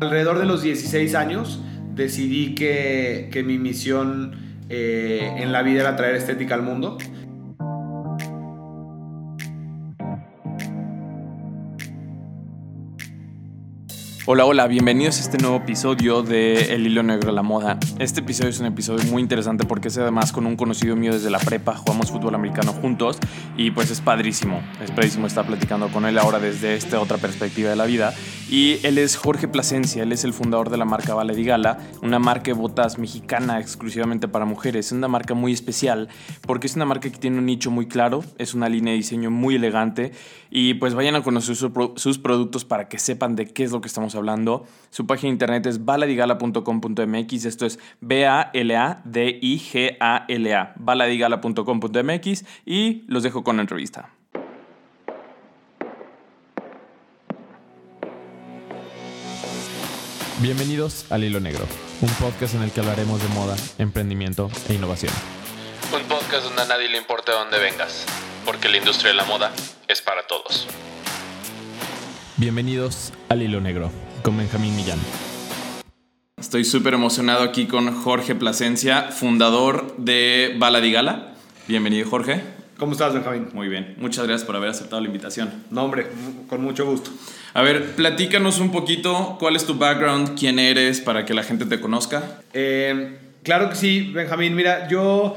Alrededor de los 16 años decidí que, que mi misión eh, en la vida era traer estética al mundo. Hola, hola, bienvenidos a este nuevo episodio de El Hilo Negro de la Moda. Este episodio es un episodio muy interesante porque es además con un conocido mío desde la prepa, jugamos fútbol americano juntos y pues es padrísimo, es padrísimo estar platicando con él ahora desde esta otra perspectiva de la vida. Y él es Jorge Plasencia, él es el fundador de la marca Vale di Gala, una marca de botas mexicana exclusivamente para mujeres. Es una marca muy especial porque es una marca que tiene un nicho muy claro, es una línea de diseño muy elegante y pues vayan a conocer sus productos para que sepan de qué es lo que estamos hablando. Su página de internet es baladigala.com.mx. Esto es B-A-L-A-D-I-G-A-L-A. Baladigala.com.mx. Y los dejo con la entrevista. Bienvenidos al Hilo Negro, un podcast en el que hablaremos de moda, emprendimiento e innovación. Un podcast donde a nadie le importa de dónde vengas, porque la industria de la moda es para todos. Bienvenidos al Hilo Negro con Benjamín Millán. Estoy súper emocionado aquí con Jorge Plasencia, fundador de Baladigala. Bienvenido, Jorge. ¿Cómo estás, Benjamín? Muy bien. Muchas gracias por haber aceptado la invitación. No, hombre, con mucho gusto. A ver, platícanos un poquito cuál es tu background, quién eres, para que la gente te conozca. Eh, claro que sí, Benjamín. Mira, yo,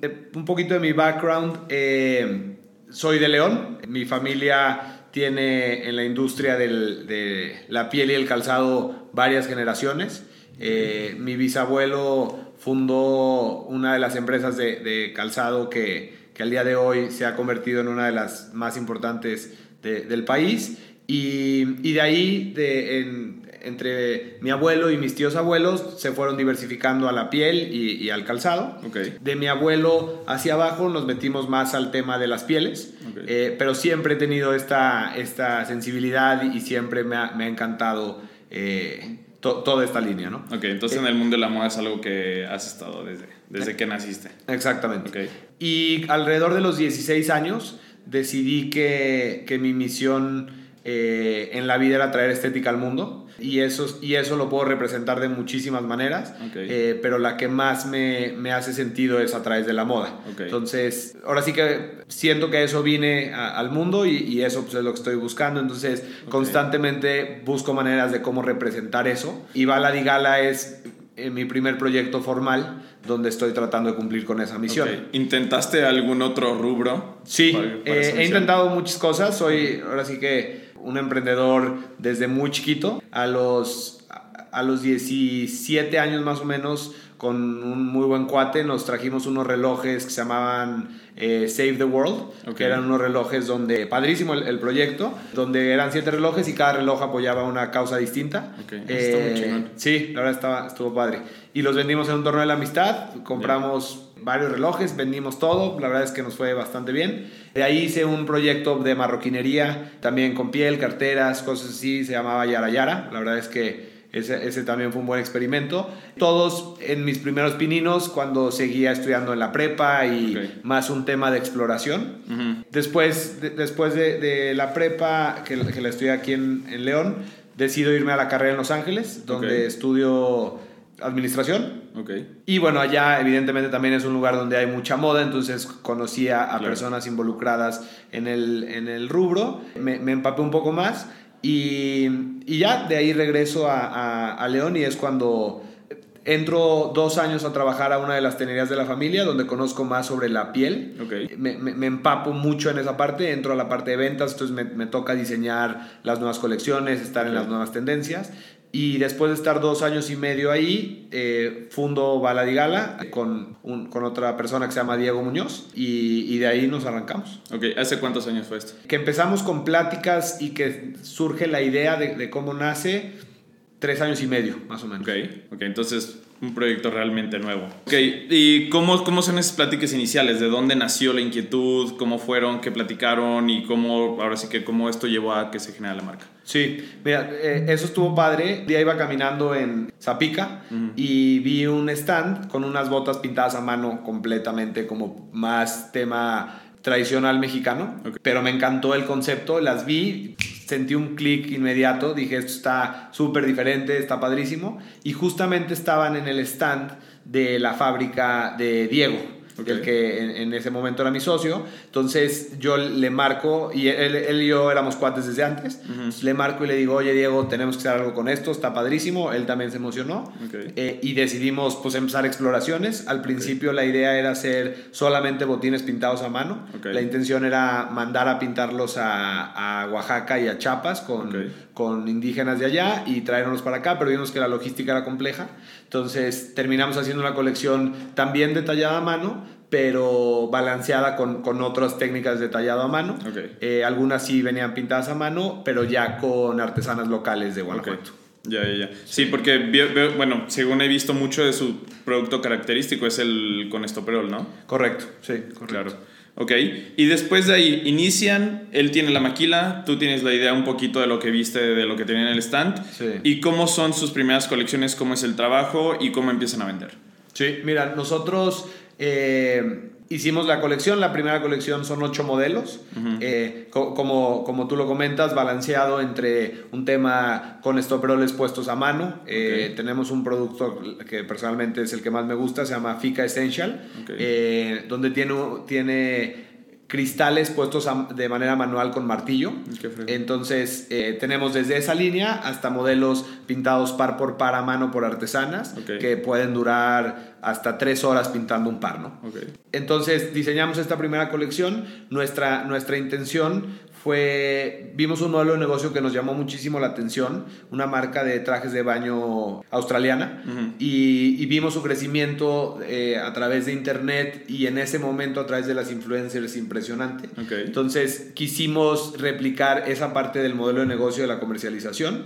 eh, un poquito de mi background, eh, soy de León. Mi familia tiene en la industria de la piel y el calzado varias generaciones. Eh, mi bisabuelo fundó una de las empresas de, calzado que, que, al día de hoy se ha convertido en una de las más importantes del país. Y, y, de ahí, de, en, entre mi abuelo y mis tíos abuelos se fueron diversificando a la piel y, al calzado. De mi abuelo hacia abajo nos metimos más al tema de las pieles, eh, pero siempre he tenido esta, esta sensibilidad y siempre me ha, me ha encantado eh, toda esta línea, ¿no? Ok, entonces en el mundo de la moda es algo que has estado desde, desde que naciste. Exactamente. Y alrededor de los 16 años decidí que, que mi misión eh, en la vida era traer estética al mundo. Y eso, y eso lo puedo representar de muchísimas maneras, eh, pero la que más me, me, hace sentido es a través de la moda. Entonces, ahora sí que siento que eso vine al mundo y, y, eso pues, es lo que estoy buscando, entonces constantemente busco maneras de cómo representar eso. Y Bala di Gala es eh, mi primer proyecto formal donde estoy tratando de cumplir con esa misión. ¿Intentaste algún otro rubro? Sí, eh, he intentado muchas cosas, soy ahora sí que un emprendedor desde muy chiquito. A los, a los 17 años más o menos, con un muy buen cuate, nos trajimos unos relojes que se llamaban eh, Save the World, que eran unos relojes donde, padrísimo el, proyecto, donde eran siete relojes y cada reloj apoyaba una causa distinta. Eh, sí, la verdad estaba, estuvo padre. Y los vendimos en un torneo de la amistad, compramos varios relojes, vendimos todo, la verdad es que nos fue bastante bien. De ahí hice un proyecto de marroquinería, también con piel, carteras, cosas así, se llamaba Yara Yara. La verdad es que ese, ese, también fue un buen experimento. Todos en mis primeros pininos, cuando seguía estudiando en la prepa y más un tema de exploración. Después, de, después de, de, la prepa, que, que la estudié aquí en, en, León, decido irme a la carrera en Los Ángeles, donde estudio administración. Okay. Y bueno, allá evidentemente también es un lugar donde hay mucha moda, entonces conocía a personas involucradas en el, en el rubro, me, me, empapé un poco más y, y ya de ahí regreso a, a, a, León y es cuando entro dos años a trabajar a una de las tenerías de la familia, donde conozco más sobre la piel. Okay. Me, me, me, empapo mucho en esa parte, entro a la parte de ventas, entonces me, me toca diseñar las nuevas colecciones, estar okay. en las nuevas tendencias. Y después de estar dos años y medio ahí, eh, fundo Baladigala con, un, con otra persona que se llama Diego Muñoz y, y, de ahí nos arrancamos. Ok, ¿hace cuántos años fue esto? Que empezamos con pláticas y que surge la idea de, de cómo nace tres años y medio, más o menos. Ok, okay entonces un proyecto realmente nuevo. Ok, ¿y cómo, cómo son esas pláticas iniciales? ¿De dónde nació la inquietud? ¿Cómo fueron? ¿Qué platicaron? ¿Y cómo, ahora sí que, cómo esto llevó a que se genera la marca? Sí, mira, eh, eso estuvo padre. Un día iba caminando en Zapica uh -huh. y vi un stand con unas botas pintadas a mano completamente como más tema tradicional mexicano, okay. pero me encantó el concepto, las vi, sentí un clic inmediato, dije, esto está súper diferente, está padrísimo, y justamente estaban en el stand de la fábrica de Diego el que en, ese momento era mi socio. Entonces yo le marco, y él, y yo éramos cuates desde antes, le marco y le digo, oye Diego, tenemos que hacer algo con esto, está padrísimo, él también se emocionó, eh, y decidimos pues empezar exploraciones. Al principio la idea era hacer solamente botines pintados a mano, la intención era mandar a pintarlos a, a Oaxaca y a Chiapas con, con indígenas de allá y traernos para acá, pero vimos que la logística era compleja. Entonces terminamos haciendo una colección también detallada a mano, pero balanceada con, con otras técnicas de tallado a mano. Eh, algunas sí venían pintadas a mano, pero ya con artesanas locales de Guanajuato. Ya, ya, ya. Sí, porque, bueno, según he visto mucho de su producto característico es el con estoperol, ¿no? Correcto, sí, correcto. Claro. Ok, y después de ahí inician, él tiene la maquila, tú tienes la idea un poquito de lo que viste, de lo que tenía en el stand, sí. y cómo son sus primeras colecciones, cómo es el trabajo y cómo empiezan a vender. Sí, mira, nosotros eh, hicimos la colección, la primera colección son ocho modelos, eh, como, como tú lo comentas, balanceado entre un tema con estoperoles puestos a mano. Eh, tenemos un producto que personalmente es el que más me gusta, se llama Fica Essential, eh, donde tiene, tiene cristales puestos de manera manual con martillo. Entonces, eh, tenemos desde esa línea hasta modelos pintados par por par a mano por artesanas, que pueden durar hasta tres horas pintando un par, ¿no? Entonces, diseñamos esta primera colección. Nuestra, nuestra intención fue, vimos un modelo de negocio que nos llamó muchísimo la atención, una marca de trajes de baño australiana, y, vimos su crecimiento eh, a través de internet y en ese momento a través de las influencers impresionante. Entonces quisimos replicar esa parte del modelo de negocio de la comercialización,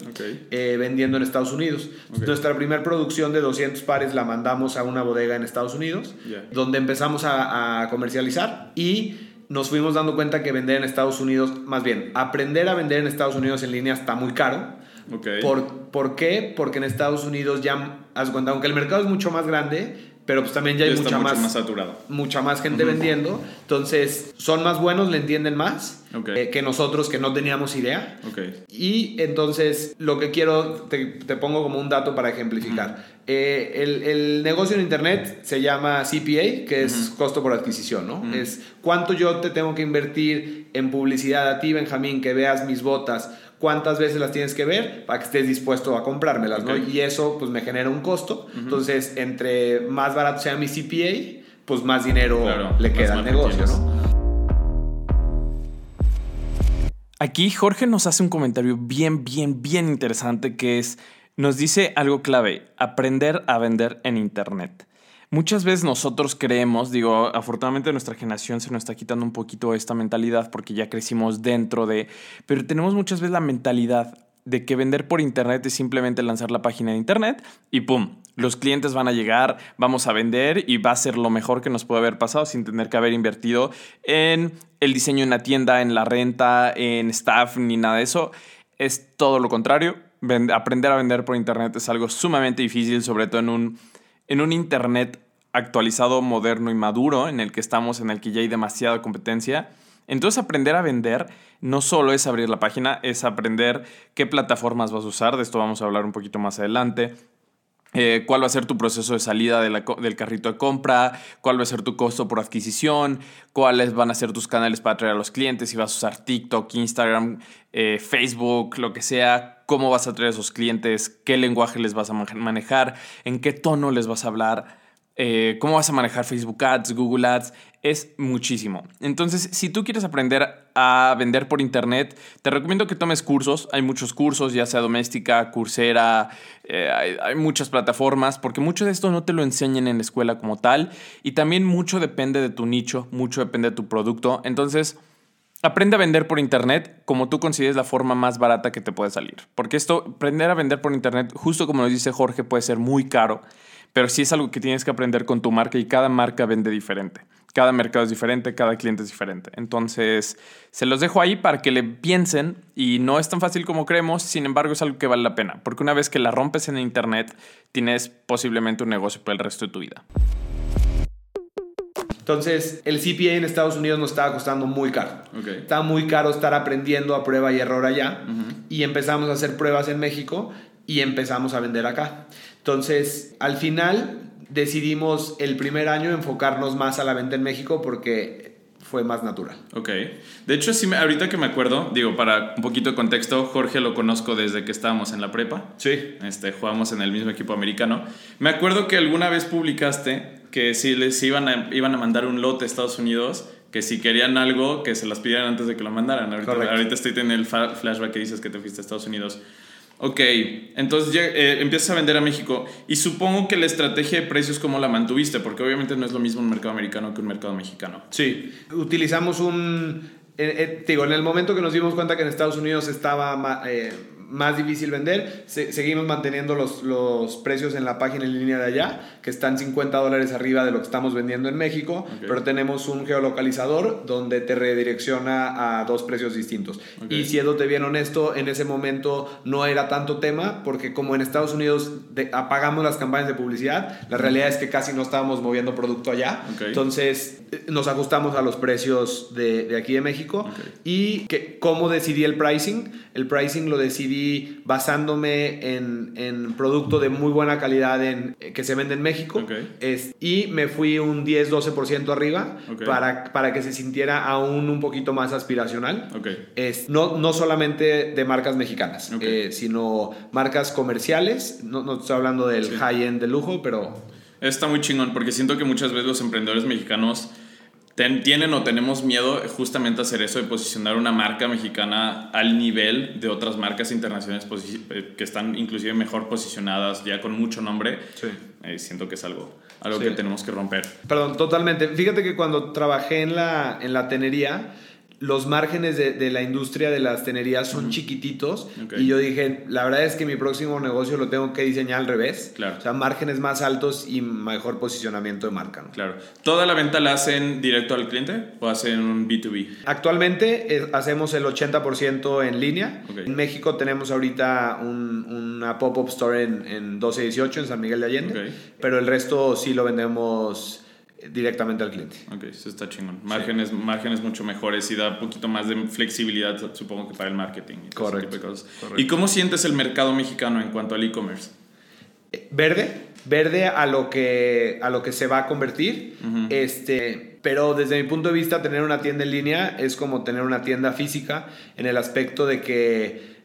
eh, vendiendo en Estados Unidos. Nuestra primera producción de 200 pares la mandamos a una bodega en Estados Unidos, donde empezamos a, a comercializar y nos fuimos dando cuenta que vender en Estados Unidos, más bien, aprender a vender en Estados Unidos en línea está muy caro. Okay. ¿Por, ¿Por qué? Porque en Estados Unidos ya, haz cuenta, aunque el mercado es mucho más grande, pero pues también ya hay mucha más, más saturado. mucha más gente vendiendo. Entonces, son más buenos, le entienden más eh, que nosotros que no teníamos idea. Okay. Y entonces, lo que quiero, te, te pongo como un dato para ejemplificar. Eh, el, el, negocio en Internet se llama CPA, que es costo por adquisición, ¿no? Es cuánto yo te tengo que invertir en publicidad a ti, Benjamín, que veas mis botas, cuántas veces las tienes que ver para que estés dispuesto a comprármelas, ¿no? Y eso pues me genera un costo. Entonces, entre más barato sea mi CPA, pues más dinero le queda al negocio, ¿no? Aquí Jorge nos hace un comentario bien, bien, bien interesante que es nos dice algo clave, aprender a vender en Internet. Muchas veces nosotros creemos, digo, afortunadamente nuestra generación se nos está quitando un poquito esta mentalidad porque ya crecimos dentro de, pero tenemos muchas veces la mentalidad de que vender por internet es simplemente lanzar la página de internet y pum, los clientes van a llegar, vamos a vender y va a ser lo mejor que nos puede haber pasado sin tener que haber invertido en el diseño de una tienda, en la renta, en staff ni nada de eso. Es todo lo contrario aprender a vender por Internet es algo sumamente difícil, sobre todo en un, en un Internet actualizado, moderno y maduro, en el que estamos, en el que ya hay demasiada competencia. Entonces aprender a vender no solo es abrir la página, es aprender qué plataformas vas a usar, de esto vamos a hablar un poquito más adelante, eh, cuál va a ser tu proceso de salida del carrito de compra, cuál va a ser tu costo por adquisición, cuáles van a ser tus canales para atraer a los clientes, si vas a usar TikTok, Instagram, eh, Facebook, lo que sea, cómo vas a atraer a esos clientes, qué lenguaje les vas a manejar, en qué tono les vas a hablar. Eh, cómo vas a manejar Facebook Ads, Google Ads, es muchísimo. Entonces, si tú quieres aprender a vender por Internet, te recomiendo que tomes cursos. Hay muchos cursos, ya sea doméstica, cursera, eh, hay, muchas plataformas, porque mucho de esto no te lo enseñan en la escuela como tal. Y también mucho depende de tu nicho, mucho depende de tu producto. Entonces, Aprende a vender por internet como tú consideres la forma más barata que te puede salir. Porque esto, aprender a vender por internet, justo como nos dice Jorge, puede ser muy caro pero sí es algo que tienes que aprender con tu marca y cada marca vende diferente. Cada mercado es diferente, cada cliente es diferente. Entonces, se los dejo ahí para que le piensen y no es tan fácil como creemos, sin embargo es algo que vale la pena, porque una vez que la rompes en Internet, tienes posiblemente un negocio por el resto de tu vida. Entonces, el CPA en Estados Unidos nos estaba costando muy caro. Ok. Estaba muy caro estar aprendiendo a prueba y error allá. Y empezamos a hacer pruebas en México y empezamos a vender acá. Entonces, al final decidimos el primer año enfocarnos más a la venta en México porque fue más natural. Ok. De hecho, sí, me- ahorita que me acuerdo, digo, para un poquito de contexto, Jorge lo conozco desde que estábamos en la prepa. Sí. Este, jugamos en el mismo equipo americano. Me acuerdo que alguna vez publicaste que si les iban a, iban a mandar un lote a Estados Unidos, que si querían algo, que se las pidieran antes de que lo mandaran. Ahorita, ahorita estoy teniendo el flashback que dices que te fuiste a Estados Unidos. Ok, entonces ya, eh, empiezas a vender a México y supongo que la estrategia de precios, ¿cómo la mantuviste? Porque obviamente no es lo mismo un mercado americano que un mercado mexicano. Sí. Utilizamos un... eh, eh, digo, en el momento que nos dimos cuenta que en Estados Unidos estaba eh, más difícil vender, se- seguimos manteniendo los, los precios en la página en línea de allá, que están 50 dólares arriba de lo que estamos vendiendo en México, Ok. pero tenemos un geolocalizador donde te redirecciona a dos precios distintos. Ok. Y siéndote bien honesto, en ese momento no era tanto tema, porque como en Estados Unidos de- apagamos las campañas de publicidad, la realidad es que casi no estábamos moviendo producto allá. Ok. Entonces eh, nos ajustamos a los precios de, de aquí de México. Y que, cómo decidí el pricing. El pricing lo decidí basándome en, en producto de muy buena calidad en, eh, que se vende en México. Es- y me fui un 10-12% arriba para, para que se sintiera aún un poquito más aspiracional. Es, no, no solamente de marcas mexicanas, eh, sino marcas comerciales. No, no estoy hablando del Sí. high-end de lujo, pero Está muy chingón porque siento que muchas veces los emprendedores mexicanos ten- tienen o tenemos miedo justamente a hacer eso, de posicionar una marca mexicana al nivel de otras marcas internacionales eh, que están inclusive mejor posicionadas, ya con mucho nombre. Sí. Eh, siento que es algo, algo Sí. que tenemos que romper. Perdón, totalmente. Fíjate que cuando trabajé en la, en la tenería, los márgenes de, de la industria de las tenerías son chiquititos. Y yo dije, la verdad es que mi próximo negocio lo tengo que diseñar al revés. Claro. O sea, márgenes más altos y mejor posicionamiento de marca. ¿no? Claro. ¿Toda la venta la hacen directo al cliente o hacen un B2B? Actualmente eh, hacemos el 80% en línea. En México tenemos ahorita un- una pop-up store en, en 1218 en San Miguel de Allende. Pero el resto sí lo vendemos directamente al cliente. Ok, eso está chingón. Márgenes, márgenes mucho mejores y da un poquito más de flexibilidad, supongo que para el marketing. y Correcto, tipo de cosas. correcto. ¿Y cómo sientes el mercado mexicano en cuanto al e-commerce? verde, verde a lo que, a lo que se va a convertir. Este, pero desde mi punto de vista, tener una tienda en línea es como tener una tienda física en el aspecto de que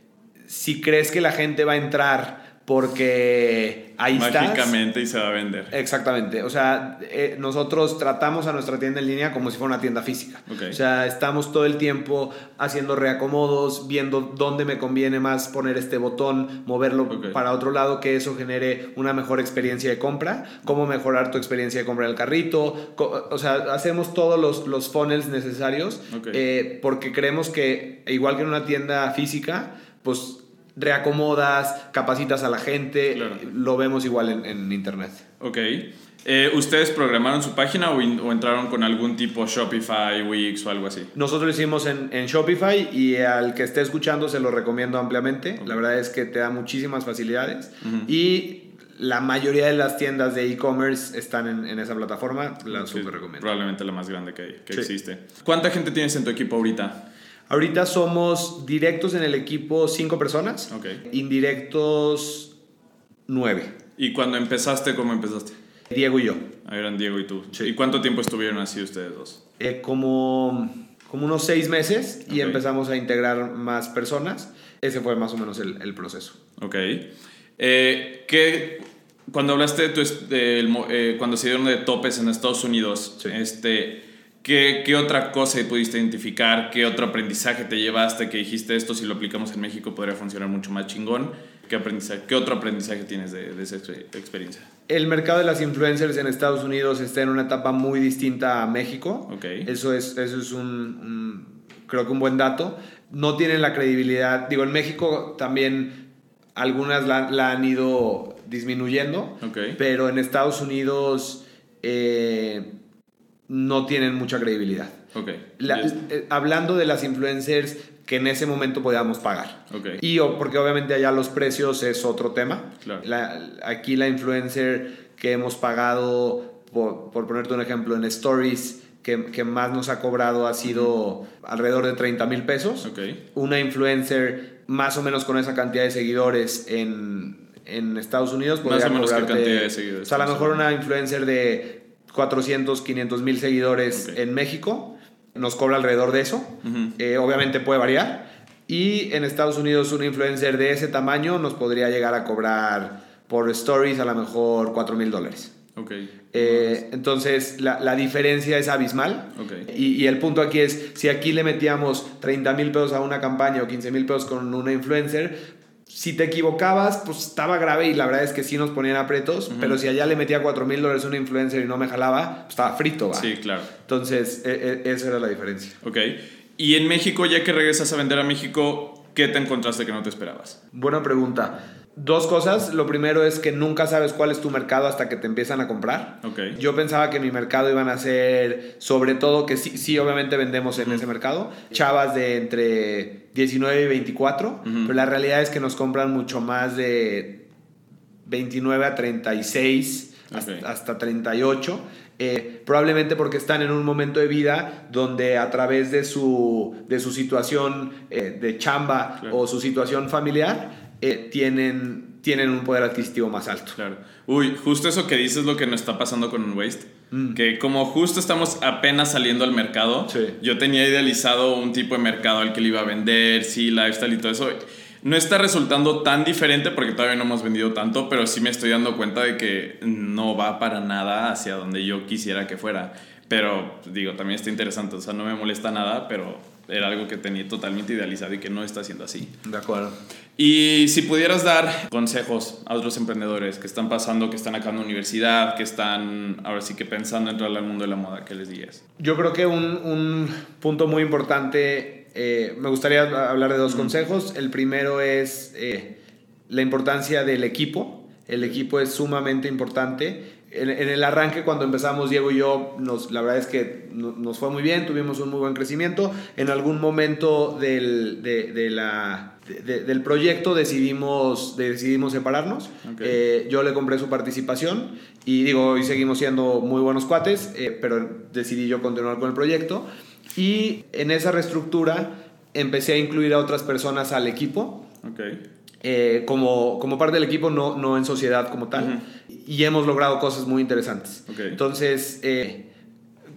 si crees que la gente va a entrar porque ahí estás. Mágicamente y se va a vender. Exactamente, o sea, eh, nosotros tratamos a nuestra tienda en línea como si fuera una tienda física. Ok. O sea, estamos todo el tiempo haciendo reacomodos, viendo dónde me conviene más poner este botón, moverlo para otro lado, que eso genere una mejor experiencia de compra, cómo mejorar tu experiencia de compra en el carrito, o sea, hacemos todos los, los funnels necesarios Ok. eh, porque creemos que igual que en una tienda física, pues reacomodas, capacitas a la gente, Claro. lo vemos igual en, en internet. Ok. Eh, ¿Ustedes programaron su página o, in- o entraron con algún tipo Shopify, Wix o algo así? Nosotros lo hicimos en, en Shopify y al que esté escuchando se lo recomiendo ampliamente. La verdad es que te da muchísimas facilidades y la mayoría de las tiendas de e-commerce están en, en esa plataforma. La Ok, súper recomiendo. Probablemente la más grande que, que Sí. existe. ¿Cuánta gente tienes en tu equipo ahorita? Ahorita somos directos en el equipo cinco personas, Ok. indirectos nueve. ¿Y cuando empezaste, cómo empezaste? Diego y yo. Ahí eran Diego y tú. Sí. ¿Y cuánto tiempo estuvieron así ustedes dos? Eh, como, como unos seis meses y empezamos a integrar más personas. Ese fue más o menos el, el proceso. Ok. Eh, ¿qué- cuando hablaste de tu mo- eh, cuando se dieron de topes en Estados Unidos, Sí. este, ¿qué, ¿qué otra cosa pudiste identificar? ¿Qué otro aprendizaje te llevaste que dijiste esto si lo aplicamos en México podría funcionar mucho más chingón? ¿Qué, aprendizaje, qué otro aprendizaje tienes de, de esa exper- experiencia? El mercado de las influencers en Estados Unidos está en una etapa muy distinta a México. Ok. Eso es, eso es un, un- creo que un buen dato. No tienen la credibilidad. Digo, en México también algunas la, la han ido disminuyendo, Ok. pero en Estados Unidos eh, no tienen mucha credibilidad. Ok. La- Yes. eh, hablando de las influencers que en ese momento podíamos pagar. Ok. Y o- porque obviamente allá los precios es otro tema. Claro. La- aquí la influencer que hemos pagado por, por ponerte un ejemplo, en Stories, que, que, más nos ha cobrado ha sido alrededor de 30 mil pesos. Okay. Una influencer más o menos con esa cantidad de seguidores en, en Estados Unidos más o menos qué cantidad de seguidores. O sea, a lo mejor una influencer de 400, 500 mil seguidores Okay. en México nos cobra alrededor de eso. Eh, obviamente puede variar. Y en Estados Unidos una influencer de ese tamaño nos podría llegar a cobrar por stories a lo mejor 4 mil dólares. Ok. Eh, entonces la, la diferencia es abismal. Ok. Y, y el punto aquí es, si aquí le metíamos 30 mil pesos a una campaña o 15 mil pesos con una influencer, si te equivocabas, pues estaba grave y la verdad es que sí nos ponían apretos, pero si allá le metía 4 mil dólares a una influencer y no me jalaba, pues estaba frito, ¿va? Sí, claro. Entonces, e- e- esa era la diferencia. Ok. Y en México, ya que regresas a vender a México, ¿qué te encontraste que no te esperabas? Buena pregunta. Dos cosas. Lo primero es que nunca sabes cuál es tu mercado hasta que te empiezan a comprar. Yo pensaba que mi mercado iban a ser, sobre todo, que sí, sí obviamente vendemos en ese mercado, chavas de entre 19 y 24, pero la realidad es que nos compran mucho más de 29 a 36, hasta, Ok. hasta 38. eh, probablemente porque están en un momento de vida donde a través de su, de su situación eh, de chamba Claro. o su situación familiar eh, tienen, tienen un poder adquisitivo más alto. Claro. Uy, justo eso que dices es lo que nos está pasando con Unwaste. Que como justo estamos apenas saliendo al mercado, Sí. yo tenía idealizado un tipo de mercado al que le iba a vender, sí, lifestyle y todo eso. No está resultando tan diferente porque todavía no hemos vendido tanto, pero sí me estoy dando cuenta de que no va para nada hacia donde yo quisiera que fuera. Pero digo, también está interesante, o sea, no me molesta nada, pero era algo que tenía totalmente idealizado y que no está siendo así. De acuerdo. Y si pudieras dar consejos a otros emprendedores que están pasando, que están acá en la universidad, que están ahora sí que pensando entrar al mundo de la moda, ¿qué les dirías? Yo creo que un, un punto muy importante, eh, me gustaría hablar de dos consejos. El primero es eh, la importancia del equipo. El equipo es sumamente importante. En, en el arranque, cuando empezamos, Diego y yo, nos, la verdad es que no- nos fue muy bien, tuvimos un muy buen crecimiento. En algún momento del, de, de la, de- de- del proyecto decidimos, decidimos separarnos. Ok. Eh, yo le compré su participación y digo, hoy seguimos siendo muy buenos cuates, eh, pero decidí yo continuar con el proyecto. Y en esa reestructura empecé a incluir a otras personas al equipo, Ok. Eh, como, como parte del equipo, no, no en sociedad como tal. Y hemos logrado cosas muy interesantes. Ok. Entonces, eh,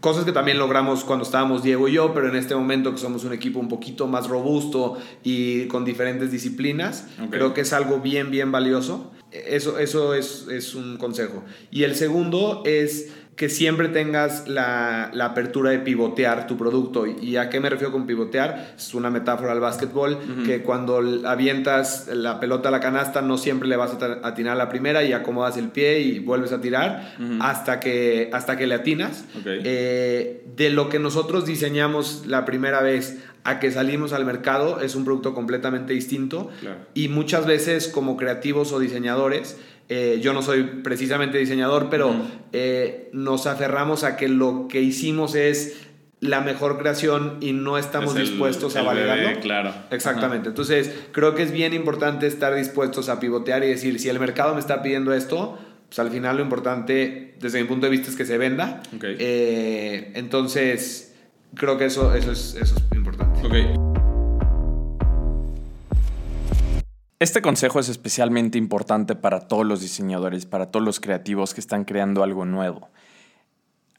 cosas que también logramos cuando estábamos Diego y yo, pero en este momento que somos un equipo un poquito más robusto y con diferentes disciplinas, Ok. creo que es algo bien, bien valioso. Eso, eso es, es un consejo. Y el segundo es que siempre tengas la, la apertura de pivotear tu producto. ¿Y a qué me refiero con pivotear? Es una metáfora al básquetbol, que cuando avientas la pelota a la canasta no siempre le vas a atinar a la primera y acomodas el pie y vuelves a tirar hasta, que, hasta que le atinas. Eh, de lo que nosotros diseñamos la primera vez a que salimos al mercado es un producto completamente distinto Claro. y muchas veces como creativos o diseñadores, eh, yo no soy precisamente diseñador, pero eh, nos aferramos a que lo que hicimos es la mejor creación y no estamos Es el- dispuestos a bebé, validarlo. claro. Exactamente. Entonces, creo que es bien importante estar dispuestos a pivotear y decir, si el mercado me está pidiendo esto, pues al final lo importante, desde mi punto de vista, es que se venda. Ok. Eh, entonces, creo que eso, eso, es, eso es importante. Ok. Este consejo es especialmente importante para todos los diseñadores, para todos los creativos que están creando algo nuevo.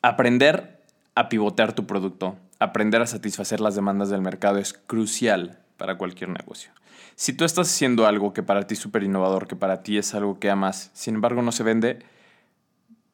Aprender a pivotear tu producto, aprender a satisfacer las demandas del mercado es crucial para cualquier negocio. Si tú estás haciendo algo que para ti es súper innovador, que para ti es algo que amas, sin embargo no se vende,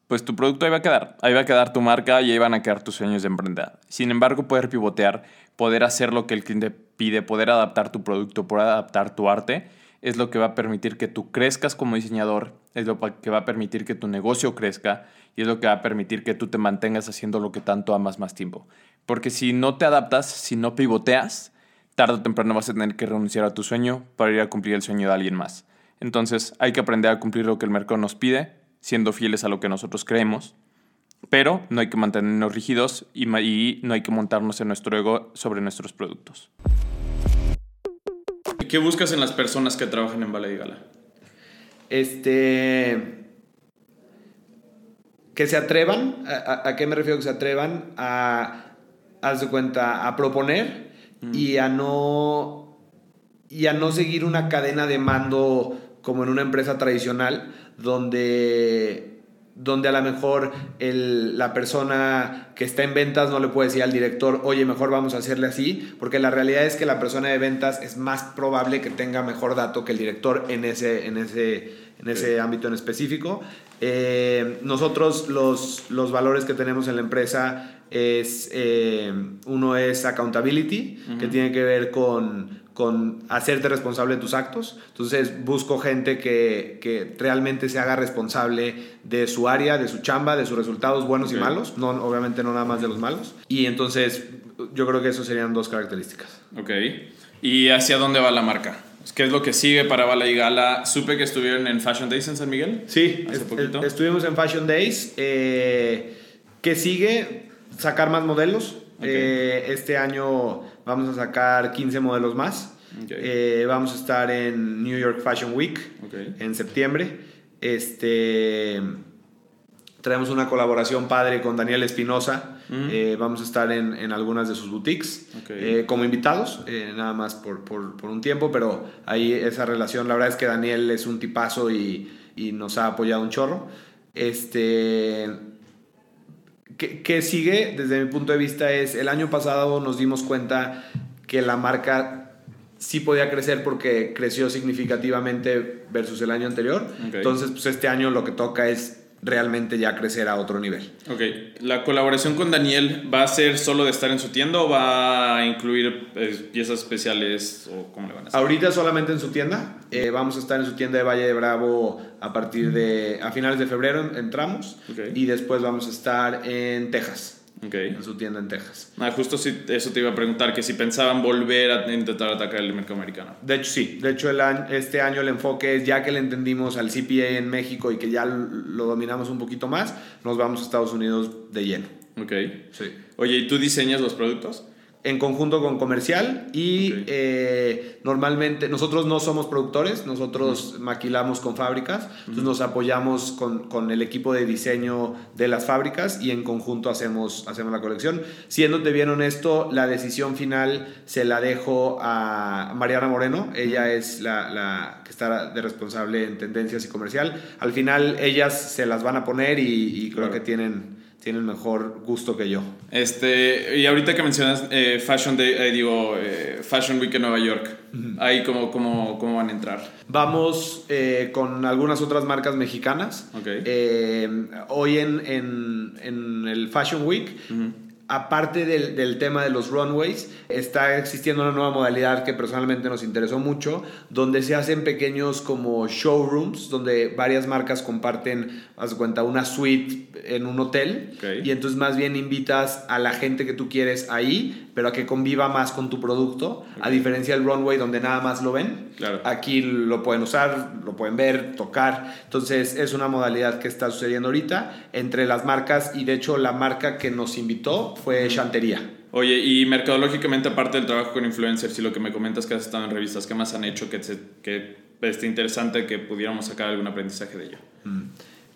pues tu producto ahí va a quedar. Ahí va a quedar tu marca y ahí van a quedar tus sueños de emprender. Sin embargo, poder pivotear, poder hacer lo que el cliente pide, poder adaptar tu producto, poder adaptar tu arte, es lo que va a permitir que tú crezcas como diseñador, es lo que va a permitir que tu negocio crezca y es lo que va a permitir que tú te mantengas haciendo lo que tanto amas más tiempo. Porque si no te adaptas, si no pivoteas, tarde o temprano vas a tener que renunciar a tu sueño para ir a cumplir el sueño de alguien más. Entonces hay que aprender a cumplir lo que el mercado nos pide, siendo fieles a lo que nosotros creemos, pero no hay que mantenernos rígidos y, y no hay que montarnos en nuestro ego sobre nuestros productos. ¿Qué buscas en las personas que trabajan en Ballet y Gala? Este. que se atrevan, a, a, qué me refiero que se atrevan? A, haz de cuenta, a proponer y a no y a no seguir una cadena de mando como en una empresa tradicional donde donde a lo mejor el, la persona que está en ventas no le puede decir al director, oye, mejor vamos a hacerle así, porque la realidad es que la persona de ventas es más probable que tenga mejor dato que el director en ese, en ese, en ese ámbito en específico. Eh, nosotros los, los valores que tenemos en la empresa es, eh, uno es accountability, que tiene que ver con con hacerte responsable de tus actos. Entonces busco gente que, que, realmente se haga responsable de su área, de su chamba, de sus resultados buenos y malos, no, obviamente no nada más de los malos. Y entonces yo creo que eso serían dos características. Ok. ¿Y hacia dónde va la marca? ¿Qué es lo que sigue para Bala y Gala? Supe que estuvieron en Fashion Days en San Miguel. Sí, hace poquito. estuvimos en Fashion Days. Eh, ¿Qué sigue? Sacar más modelos. Eh, este año vamos a sacar 15 modelos más. Eh, vamos a estar en New York Fashion Week en septiembre. Este, traemos una colaboración padre con Daniel Espinosa. Eh, vamos a estar en, en, algunas de sus boutiques como invitados, nada más por, por, por, un tiempo, pero ahí esa relación, la verdad es que Daniel es un tipazo y, y nos ha apoyado un chorro. Este, ¿Qué, sigue desde mi punto de vista es, el año pasado nos dimos cuenta que la marca sí podía crecer porque creció significativamente versus el año anterior. Entonces, pues este año lo que toca es realmente ya crecer a otro nivel. Ok, ¿la colaboración con Daniel va a ser solo de estar en su tienda o va a incluir eh, piezas especiales o cómo le van a hacer? Ahorita solamente en su tienda, eh, vamos a estar en su tienda de Valle de Bravo a partir de, a finales de febrero entramos y después vamos a estar en Texas. En su tienda en Texas. Ah, justo si, eso te iba a preguntar, que si pensaban volver a intentar atacar el mercado americano. De hecho, sí. De hecho, el este año el enfoque es, ya que le entendimos al CPA en México y que ya lo dominamos un poquito más, nos vamos a Estados Unidos de lleno. Ok. Sí. Oye, ¿y tú diseñas los productos? En conjunto con comercial y eh, normalmente nosotros no somos productores, nosotros maquilamos con fábricas, entonces nos apoyamos con, con, el equipo de diseño de las fábricas y en conjunto hacemos, hacemos la colección. Siéndote bien honesto, la decisión final se la dejo a Mariana Moreno, ella es la, la que está de responsable en tendencias y comercial. Al final ellas se las van a poner y, creo que tienen tienen mejor gusto que yo. Este, y ahorita que mencionas eh, Fashion Day, eh, digo, eh, Fashion Week en Nueva York, ahí cómo, cómo, cómo, van a entrar. Vamos con algunas otras marcas mexicanas. hoy en, en, en, el Fashion Week aparte del, del, tema de los runways, está existiendo una nueva modalidad que personalmente nos interesó mucho, donde se hacen pequeños como showrooms, donde varias marcas comparten, haz cuenta, una suite en un hotel. Y entonces más bien invitas a la gente que tú quieres ahí, pero a que conviva más con tu producto, a diferencia del runway donde nada más lo ven. Aquí lo pueden usar, lo pueden ver, tocar. Entonces es una modalidad que está sucediendo ahorita entre las marcas y de hecho la marca que nos invitó fue Chantería. Oye, y mercadológicamente, aparte del trabajo con influencers y lo que me comentas que has estado en revistas, ¿qué más han hecho que, que esté interesante que pudiéramos sacar algún aprendizaje de ello? Mm.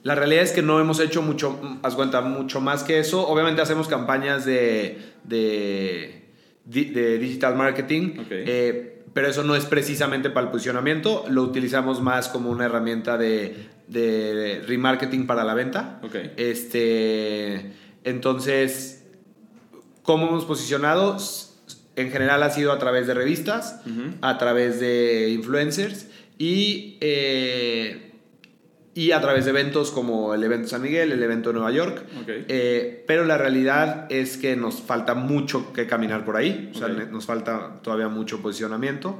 La realidad es que no hemos hecho mucho, haz cuenta, mucho más que eso. Obviamente hacemos campañas de, de, de digital marketing, eh, pero eso no es precisamente para el posicionamiento. Lo utilizamos más como una herramienta de, de remarketing para la venta. Este, entonces, ¿cómo hemos posicionado? En general ha sido a través de revistas, a través de influencers y... Eh, y a través de eventos como el evento San Miguel, el evento Nueva York. Eh, pero la realidad es que nos falta mucho que caminar por ahí, o sea, nos falta todavía mucho posicionamiento.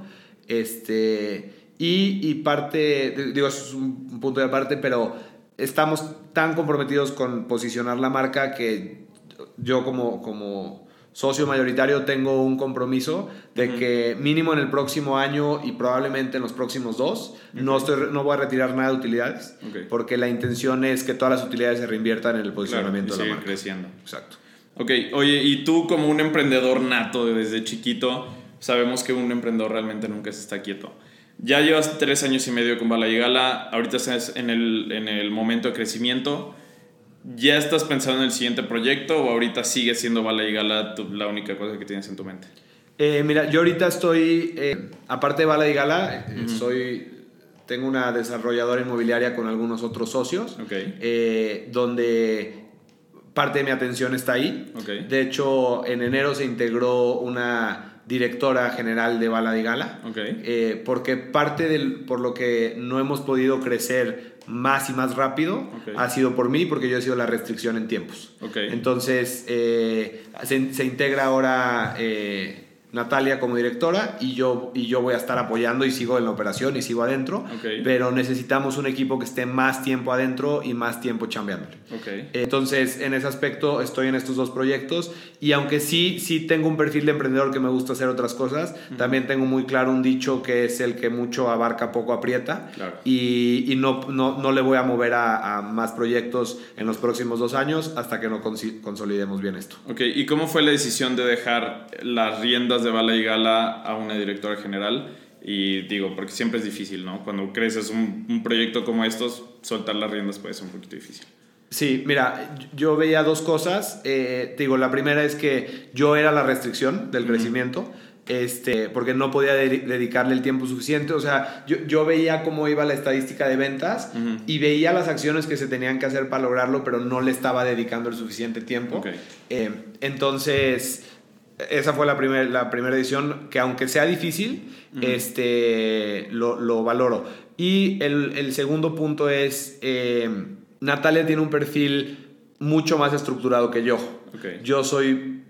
Este, y, y parte, digo, es un punto de aparte, pero estamos tan comprometidos con posicionar la marca que yo como, como socio mayoritario tengo un compromiso de que mínimo en el próximo año y probablemente en los próximos dos no, estoy, no voy a retirar nada de utilidades porque la intención es que todas las utilidades se reinviertan en el posicionamiento de la marca. creciendo. Exacto. Ok, oye, y tú como un emprendedor nato desde chiquito, sabemos que un emprendedor realmente nunca se está quieto. Ya llevas tres años y medio con Bala y Gala, ahorita estás en el, en el momento de crecimiento ¿Ya estás pensando en el siguiente proyecto o ahorita sigue siendo Bala y Gala la única cosa que tienes en tu mente? Eh, mira, yo ahorita estoy, eh, aparte de Bala y Gala, eh, soy, tengo una desarrolladora inmobiliaria con algunos otros socios, Ok. donde parte de mi atención está ahí. De hecho, en enero se integró una directora general de Bala y Gala, Ok. eh, porque parte del, por lo que no hemos podido crecer más y más rápido ha sido por mí, porque yo he sido la restricción en tiempos. Entonces, eh, se, se integra ahora eh, Natalia como directora y yo, y yo voy a estar apoyando y sigo en la operación y sigo adentro, Ok. pero necesitamos un equipo que esté más tiempo adentro y más tiempo chambeándole. Ok. Entonces, en ese aspecto estoy en estos dos proyectos y aunque sí, sí tengo un perfil de emprendedor que me gusta hacer otras cosas, también tengo muy claro un dicho que es el que mucho abarca, poco aprieta Claro. y, y no, no, no le voy a mover a, a más proyectos en los próximos dos años hasta que no consolidemos bien esto. Ok, ¿y cómo fue la decisión de dejar las riendas de Bala y Gala a una directora general? Y digo, porque siempre es difícil, ¿no? Cuando creces un, un proyecto como estos, soltar las riendas puede ser un poquito difícil. Sí, mira, yo veía dos cosas. Eh, te digo, la primera es que yo era la restricción del crecimiento, este, porque no podía de- dedicarle el tiempo suficiente. O sea, yo, yo veía cómo iba la estadística de ventas y veía las acciones que se tenían que hacer para lograrlo, pero no le estaba dedicando el suficiente tiempo. Eh, entonces, esa fue la, primer- la primera edición que aunque sea difícil, este, lo, lo valoro. Y el, el segundo punto es, eh, Natalia tiene un perfil mucho más estructurado que yo. Yo soy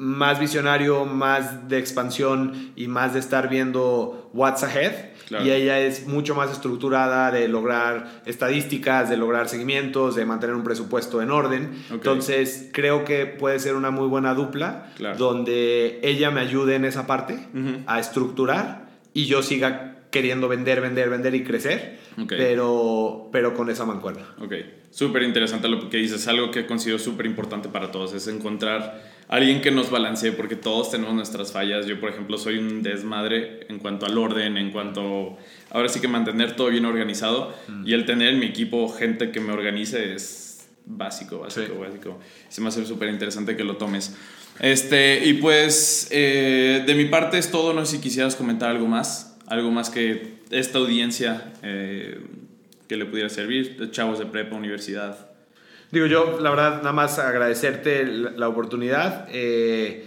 más visionario, más de expansión y más de estar viendo what's ahead. Claro. Y ella es mucho más estructurada de lograr estadísticas, de lograr seguimientos, de mantener un presupuesto en orden. Ok. Entonces, creo que puede ser una muy buena dupla Claro. donde ella me ayude en esa parte Ujú. a estructurar y yo siga queriendo vender, vender, vender y crecer, Ok. pero, pero con esa mancuerna. Ok, súper interesante lo que dices. Algo que considero súper importante para todos es encontrar alguien que nos balancee, porque todos tenemos nuestras fallas. Yo, por ejemplo, soy un desmadre en cuanto al orden, en cuanto. Ahora sí que mantener todo bien organizado. Y el tener en mi equipo gente que me organice es básico, básico, Sí. básico. Se me hace súper interesante que lo tomes. Este, y pues, eh, de mi parte es todo. No sé si quisieras comentar algo más. Algo más que esta audiencia eh, que le pudiera servir, chavos de prepa, universidad. Digo, yo la verdad nada más agradecerte la, la oportunidad. Eh,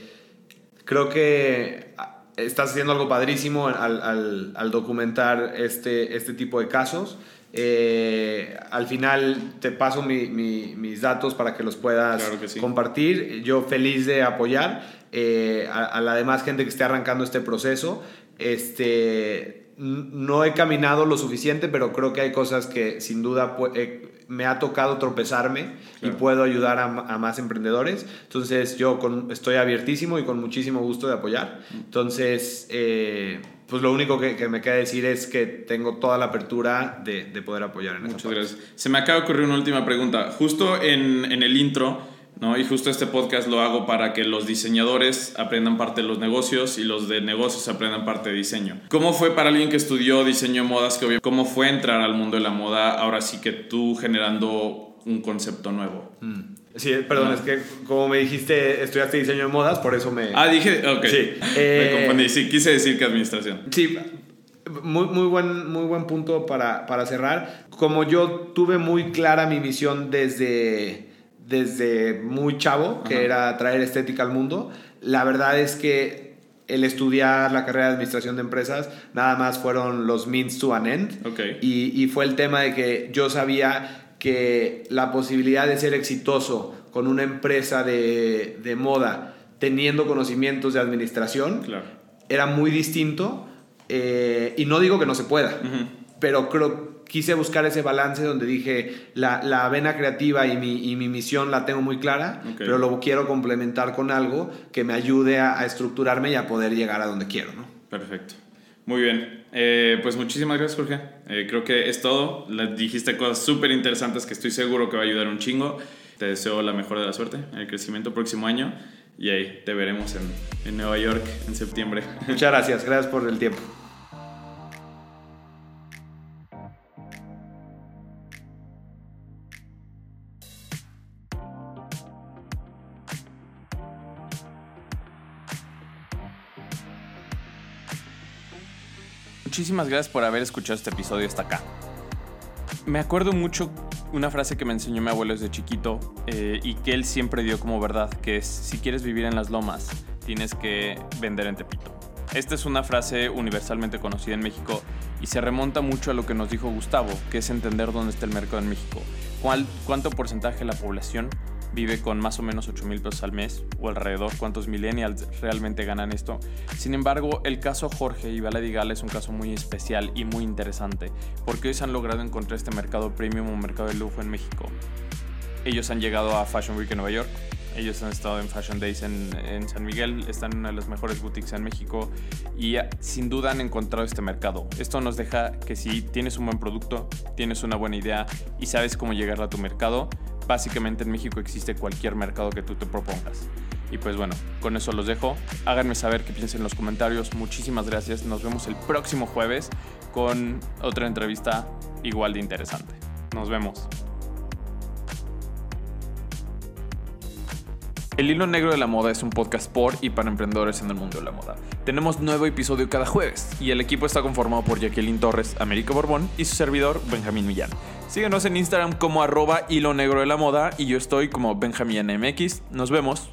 creo que ah, estás haciendo algo padrísimo al, al- al documentar este, este tipo de casos. Eh, al final te paso mi- mi- mis datos para que los puedas Claro que sí. compartir. Yo feliz de apoyar eh, a, a la demás gente que esté arrancando este proceso. Este, no he caminado lo suficiente, pero creo que hay cosas que sin duda eh, me ha tocado tropezarme Claro. y puedo ayudar a, más emprendedores. Entonces yo con- estoy abiertísimo y con muchísimo gusto de apoyar. Entonces, eh, pues lo único que, que me queda decir es que tengo toda la apertura de, de poder apoyar en Muchas gracias. Se me acaba de ocurrir una última pregunta. Justo en, en el intro, ¿no? Y justo este podcast lo hago para que los diseñadores aprendan parte de los negocios y los de negocios aprendan parte de diseño. ¿Cómo fue para alguien que estudió diseño de modas, que cómo fue entrar al mundo de la moda, ahora sí que tú generando un concepto nuevo? Mm. Sí, perdón, Ah. es que como me dijiste, estudiaste diseño de modas, por eso me... Ah, dije, ok. Sí, me eh, confundí. Sí, quise decir que administración. Sí, muy, muy, buen, muy buen punto para, para cerrar. Como yo tuve muy clara mi misión desde, desde muy chavo, que Ajá. era traer estética al mundo, la verdad es que el estudiar la carrera de administración de empresas nada más fueron los means to an end. Y, y fue el tema de que yo sabía que la posibilidad de ser exitoso con una empresa de, de moda teniendo conocimientos de administración Claro. era muy distinto eh, y no digo que no se pueda, pero creo quise buscar ese balance donde dije la, la vena creativa y mi, y mi misión la tengo muy clara, pero lo quiero complementar con algo que me ayude a, a estructurarme y a poder llegar a donde quiero, ¿no? Perfecto. Muy bien. Eh, pues muchísimas gracias, Jorge. Eh, creo que es todo. Le dijiste cosas súper interesantes que estoy seguro que va a ayudar un chingo. Te deseo la mejor de la suerte en el crecimiento próximo año. Y ahí te veremos en, en Nueva York en septiembre. Muchas gracias, gracias por el tiempo. Muchísimas gracias por haber escuchado este episodio hasta acá. Me acuerdo mucho una frase que me enseñó mi abuelo desde chiquito eh, y que él siempre dio como verdad, que si quieres vivir en las lomas, tienes que vender en Tepito. Esta es una frase universalmente conocida en México y se remonta mucho a lo que nos dijo Gustavo, que es entender dónde está el mercado en México. ¿Cuál, ¿Cuánto porcentaje de la población vive con más o menos 8 mil pesos al mes o alrededor, cuántos millennials realmente ganan esto. Sin embargo, el caso Jorge y Valadigal es un caso muy especial y muy interesante, porque se han logrado encontrar este mercado premium o mercado de lujo en México. Ellos han llegado a Fashion Week en Nueva York, ellos han estado en Fashion Days en, en, San Miguel, están en una de las mejores boutiques en México y sin duda han encontrado este mercado. Esto nos deja que si tienes un buen producto, tienes una buena idea y sabes cómo llegar a tu mercado, básicamente en México existe cualquier mercado que tú te propongas. Y pues bueno, con eso los dejo. Háganme saber qué piensan en los comentarios. Muchísimas gracias. Nos vemos el próximo jueves con otra entrevista igual de interesante. Nos vemos. El Hilo Negro de la Moda es un podcast por y para emprendedores en el mundo de la moda. Tenemos nuevo episodio cada jueves y el equipo está conformado por Jacqueline Torres, América Borbón y su servidor Benjamín Millán. Síguenos en Instagram como arroba hilo negro de la moda y yo estoy como Benjamín MX. Nos vemos.